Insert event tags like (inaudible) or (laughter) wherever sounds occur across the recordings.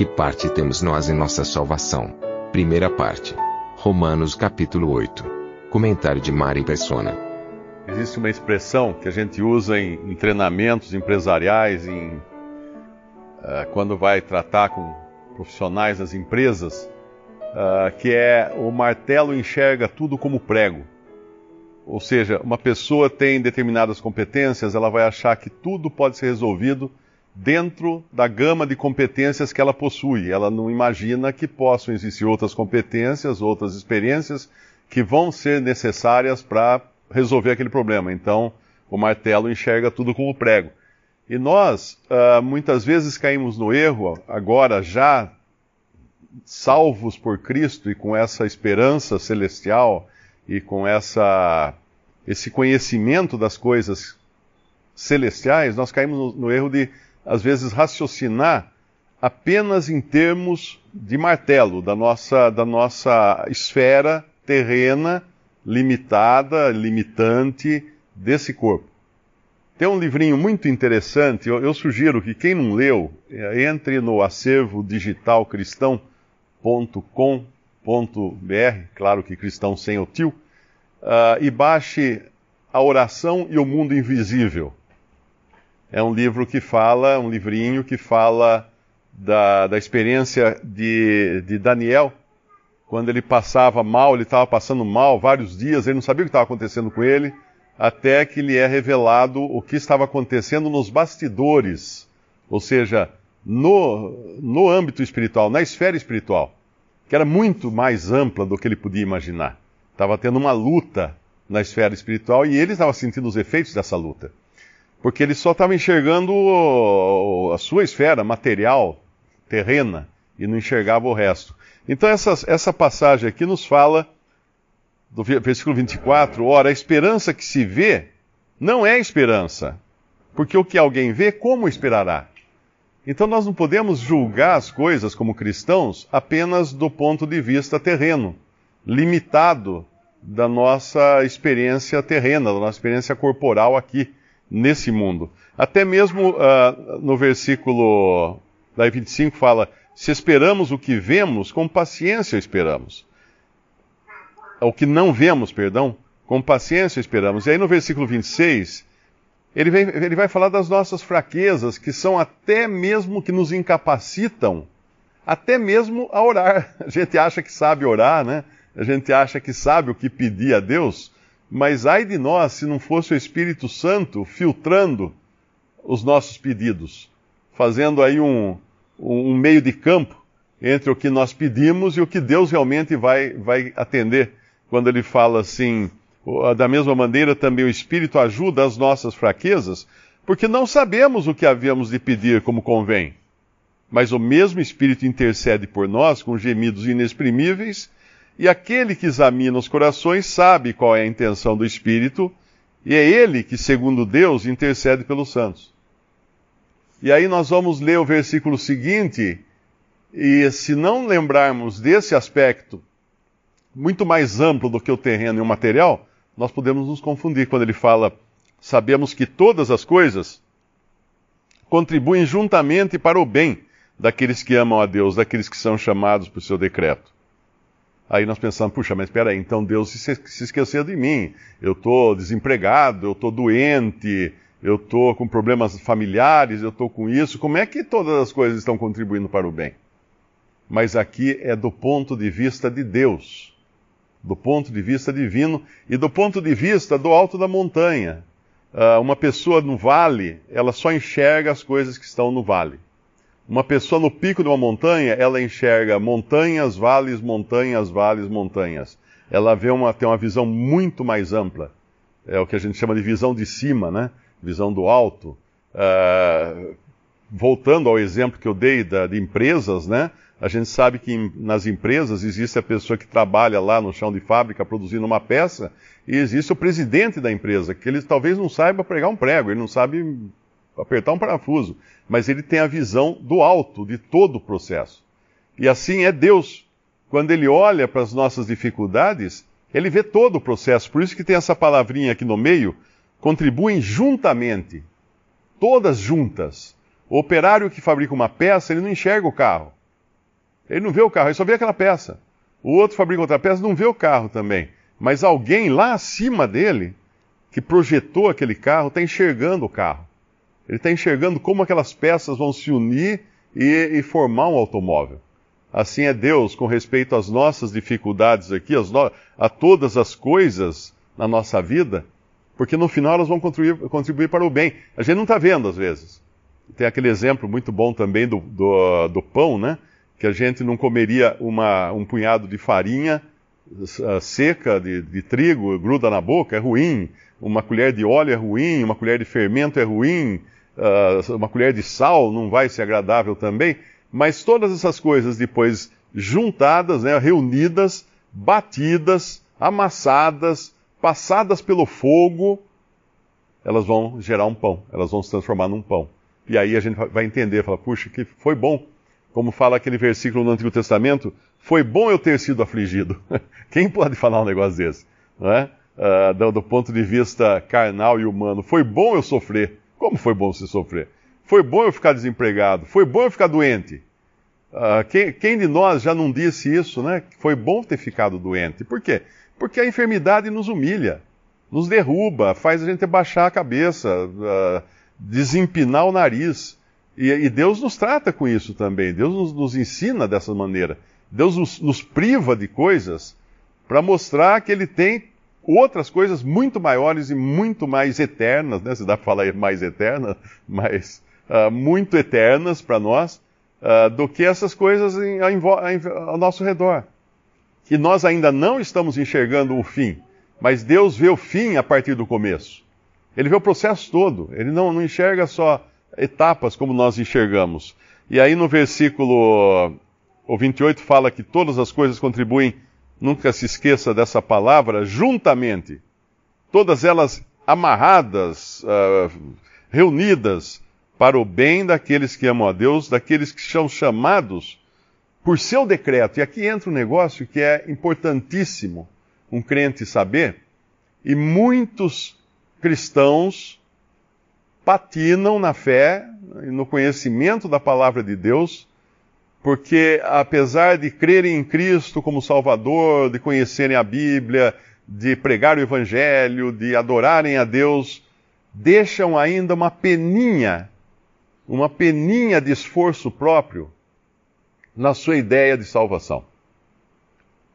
Que parte temos nós em nossa salvação? Primeira parte. Romanos capítulo 8. Comentário de Mari Persona. Existe uma expressão que a gente usa em, em treinamentos empresariais, em, uh, quando vai tratar com profissionais das empresas, uh, que é o martelo enxerga tudo como prego. Ou seja, uma pessoa tem determinadas competências, ela vai achar que tudo pode ser resolvido dentro da gama de competências que ela possui. Ela não imagina que possam existir outras competências, outras experiências que vão ser necessárias para resolver aquele problema. Então, o martelo enxerga tudo como prego. E nós, uh, muitas vezes, caímos no erro, agora já salvos por Cristo e com essa esperança celestial e com essa, esse conhecimento das coisas celestiais, nós caímos no, no erro de, às vezes, raciocinar apenas em termos de martelo, da nossa, da nossa esfera terrena, limitada, limitante desse corpo. Tem um livrinho muito interessante, eu, eu sugiro que quem não leu, é, entre no acervo digital cristão.com.br, claro que cristão sem o tio, uh, e baixe A Oração e o Mundo Invisível. É um livro que fala, um livrinho que fala da, da experiência de, de Daniel, quando ele passava mal, ele estava passando mal vários dias, ele não sabia o que estava acontecendo com ele, até que lhe é revelado o que estava acontecendo nos bastidores, ou seja, no, no âmbito espiritual, na esfera espiritual, que era muito mais ampla do que ele podia imaginar. Estava tendo uma luta na esfera espiritual e ele estava sentindo os efeitos dessa luta. Porque ele só estava enxergando a sua esfera material, terrena, e não enxergava o resto. Então, essa, passagem aqui nos fala, do versículo 24, ora, a esperança que se vê não é esperança, porque o que alguém vê, como esperará? Então, nós não podemos julgar as coisas como cristãos apenas do ponto de vista terreno, limitado da nossa experiência terrena, da nossa experiência corporal aqui, nesse mundo. Até mesmo uh, no versículo daí 25 fala: se esperamos o que vemos, com paciência esperamos. O que não vemos, perdão, com paciência esperamos. E aí no versículo 26, ele, vem, ele vai falar das nossas fraquezas, que são até mesmo que nos incapacitam, até mesmo a orar. (laughs) A gente acha que sabe orar, né? A gente acha que sabe o que pedir a Deus, mas ai de nós se não fosse o Espírito Santo filtrando os nossos pedidos, fazendo aí um, um meio de campo entre o que nós pedimos e o que Deus realmente vai, vai atender. Quando ele fala assim, da mesma maneira também o Espírito ajuda as nossas fraquezas, porque não sabemos o que havíamos de pedir como convém. Mas o mesmo Espírito intercede por nós com gemidos inexprimíveis, e aquele que examina os corações sabe qual é a intenção do Espírito, e é ele que, segundo Deus, intercede pelos santos. E aí nós vamos ler o versículo seguinte, e se não lembrarmos desse aspecto muito mais amplo do que o terreno e o material, nós podemos nos confundir quando ele fala: sabemos que todas as coisas contribuem juntamente para o bem daqueles que amam a Deus, daqueles que são chamados por seu decreto. Aí nós pensamos, puxa, mas espera aí, então Deus se, se esqueceu de mim. Eu estou desempregado, eu estou doente, eu estou com problemas familiares, eu estou com isso. Como é que todas as coisas estão contribuindo para o bem? Mas aqui é do ponto de vista de Deus, do ponto de vista divino e do ponto de vista do alto da montanha. Uh, uma pessoa no vale, ela só enxerga as coisas que estão no vale. Uma pessoa no pico de uma montanha, ela enxerga montanhas, vales, montanhas, vales, montanhas. Ela vê uma, tem uma visão muito mais ampla. É o que a gente chama de visão de cima, né? visão do alto, uh, voltando ao exemplo que eu dei da, de empresas, né? A gente sabe que em, nas empresas existe a pessoa que trabalha lá no chão de fábrica produzindo uma peça e existe o presidente da empresa, que ele talvez não saiba pregar um prego, ele não sabe apertar um parafuso, mas ele tem a visão do alto de todo o processo. E assim é Deus. Quando ele olha para as nossas dificuldades, ele vê todo o processo. Por isso que tem essa palavrinha aqui no meio, contribuem juntamente, todas juntas. O operário que fabrica uma peça, ele não enxerga o carro. Ele não vê o carro, ele só vê aquela peça. O outro fabrica outra peça, não vê o carro também. Mas alguém lá acima dele, que projetou aquele carro, está enxergando o carro. Ele está enxergando como aquelas peças vão se unir e, e, formar um automóvel. Assim é Deus com respeito às nossas dificuldades aqui, no... a todas as coisas na nossa vida, porque no final elas vão contribuir, contribuir para o bem. A gente não está vendo às vezes. Tem aquele exemplo muito bom também do, do, do pão, né? Que a gente não comeria uma, um punhado de farinha seca de, de trigo, gruda na boca, é ruim. Uma colher de óleo é ruim, uma colher de fermento é ruim, uh, uma colher de sal não vai ser agradável também. Mas todas essas coisas depois juntadas, né, reunidas, batidas, amassadas, passadas pelo fogo, elas vão gerar um pão, elas vão se transformar num pão. E aí a gente vai entender, fala, puxa, que foi bom. Como fala aquele versículo no Antigo Testamento, foi bom eu ter sido afligido. (laughs) Quem pode falar um negócio desse? Não é? Uh, do, do, ponto de vista carnal e humano, foi bom eu sofrer. Como foi bom você sofrer? Foi bom eu ficar desempregado. Foi bom eu ficar doente. Uh, quem, quem, de nós já não disse isso, né? Foi bom ter ficado doente. Por quê? Porque a enfermidade nos humilha, nos derruba, faz a gente baixar a cabeça, uh, desempinar o nariz. E, e, Deus nos trata com isso também. Deus nos, nos ensina dessa maneira. Deus nos, nos priva de coisas para mostrar que Ele tem outras coisas muito maiores e muito mais eternas, né? Se dá para falar mais eternas, mas uh, muito eternas para nós, uh, do que essas coisas em, em, ao nosso redor que nós ainda não estamos enxergando o fim, mas Deus vê o fim a partir do começo. Ele vê o processo todo, ele não, não enxerga só etapas como nós enxergamos. E aí no versículo o 28 fala que todas as coisas contribuem, nunca se esqueça dessa palavra, juntamente. Todas elas amarradas, uh, reunidas para o bem daqueles que amam a Deus, daqueles que são chamados por seu decreto. E aqui entra um negócio que é importantíssimo um crente saber, e muitos cristãos patinam na fé e no conhecimento da palavra de Deus, porque apesar de crerem em Cristo como Salvador, de conhecerem a Bíblia, de pregar o Evangelho, de adorarem a Deus, deixam ainda uma peninha, uma peninha de esforço próprio na sua ideia de salvação.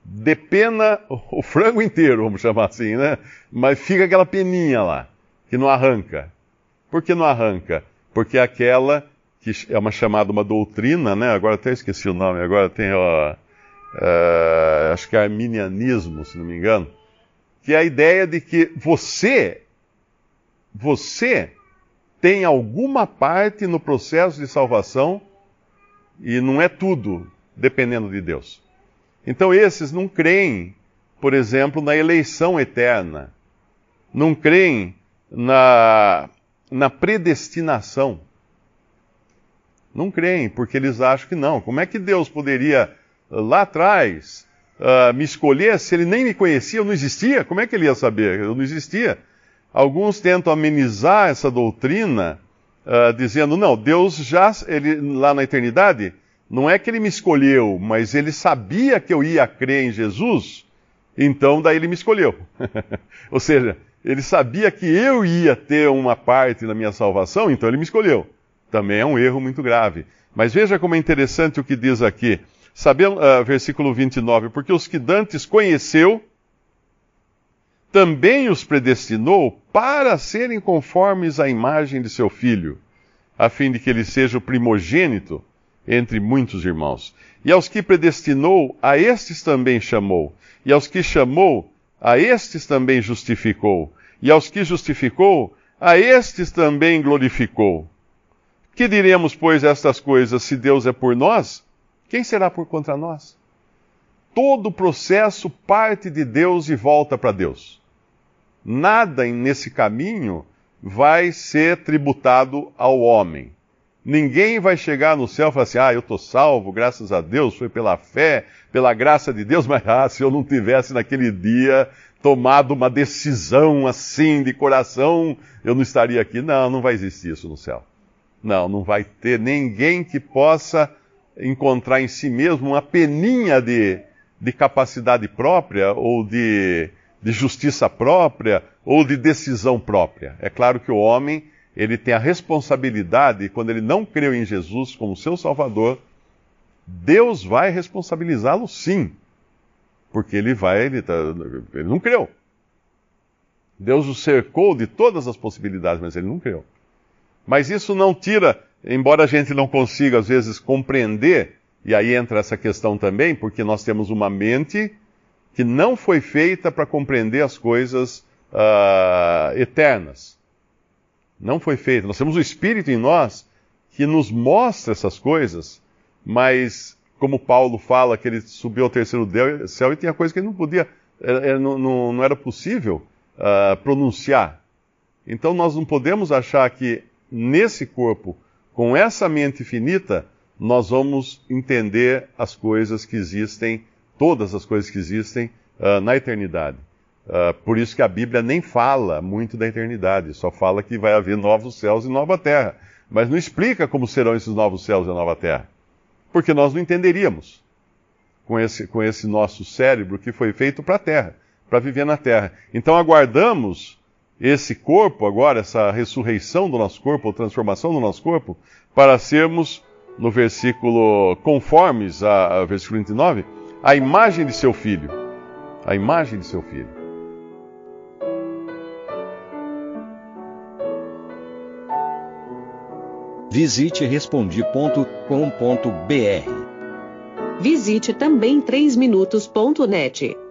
Depena o frango inteiro, vamos chamar assim, né? Mas fica aquela peninha lá, que não arranca. Por que não arranca? Porque aquela que é uma chamada uma doutrina, né? Agora até esqueci o nome, agora tem, ó, uh, acho que é arminianismo, se não me engano, que é a ideia de que você, você tem alguma parte no processo de salvação e não é tudo dependendo de Deus. Então esses não creem, por exemplo, na eleição eterna. Não creem na, na predestinação. Não creem, porque eles acham que não. Como é que Deus poderia, lá atrás, uh, me escolher se ele nem me conhecia, eu não existia? Como é que ele ia saber? Eu não existia. Alguns tentam amenizar essa doutrina uh, dizendo: não, Deus já, ele, lá na eternidade, não é que ele me escolheu, mas ele sabia que eu ia crer em Jesus, então daí ele me escolheu. (laughs) Ou seja, ele sabia que eu ia ter uma parte na minha salvação, então ele me escolheu. Também é um erro muito grave. Mas veja como é interessante o que diz aqui. Sabendo, uh, versículo 29, porque os que dantes conheceu, também os predestinou para serem conformes à imagem de seu filho, a fim de que ele seja o primogênito entre muitos irmãos. E aos que predestinou, a estes também chamou. E aos que chamou, a estes também justificou. E aos que justificou, a estes também glorificou. Que diremos, pois, estas coisas? Se Deus é por nós, quem será por contra nós? Todo o processo parte de Deus e volta para Deus. Nada nesse caminho vai ser tributado ao homem. Ninguém vai chegar no céu e falar assim: ah, eu estou salvo, graças a Deus, foi pela fé, pela graça de Deus, (laughs) mas ah, se eu não tivesse naquele dia tomado uma decisão assim de coração, eu não estaria aqui. Não, não vai existir isso no céu. Não, não vai ter ninguém que possa encontrar em si mesmo uma peninha de, de capacidade própria ou de, de justiça própria ou de decisão própria. É claro que o homem ele tem a responsabilidade, quando ele não creu em Jesus como seu Salvador, Deus vai responsabilizá-lo sim. Porque ele vai, ele, tá, ele não creu. Deus o cercou de todas as possibilidades, mas ele não creu. Mas isso não tira, embora a gente não consiga às vezes compreender, e aí entra essa questão também, porque nós temos uma mente que não foi feita para compreender as coisas uh, eternas. Não foi feita. Nós temos o Espírito em nós que nos mostra essas coisas, mas como Paulo fala que ele subiu ao terceiro céu e tinha coisa que ele não podia, não, não, não era possível uh, pronunciar. Então nós não podemos achar que nesse corpo, com essa mente finita, nós vamos entender as coisas que existem, todas as coisas que existem uh, na eternidade. Uh, por isso que a Bíblia nem fala muito da eternidade, só fala que vai haver novos céus e nova terra. Mas não explica como serão esses novos céus e nova terra. Porque nós não entenderíamos com esse, com esse nosso cérebro que foi feito para a terra, para viver na terra. Então aguardamos esse corpo agora, essa ressurreição do nosso corpo, ou transformação do nosso corpo, para sermos, no versículo conformes, a, a versículo 29, a imagem de seu filho. A imagem de seu filho. Visite respondi.com.br. Visite também 3minutos.net.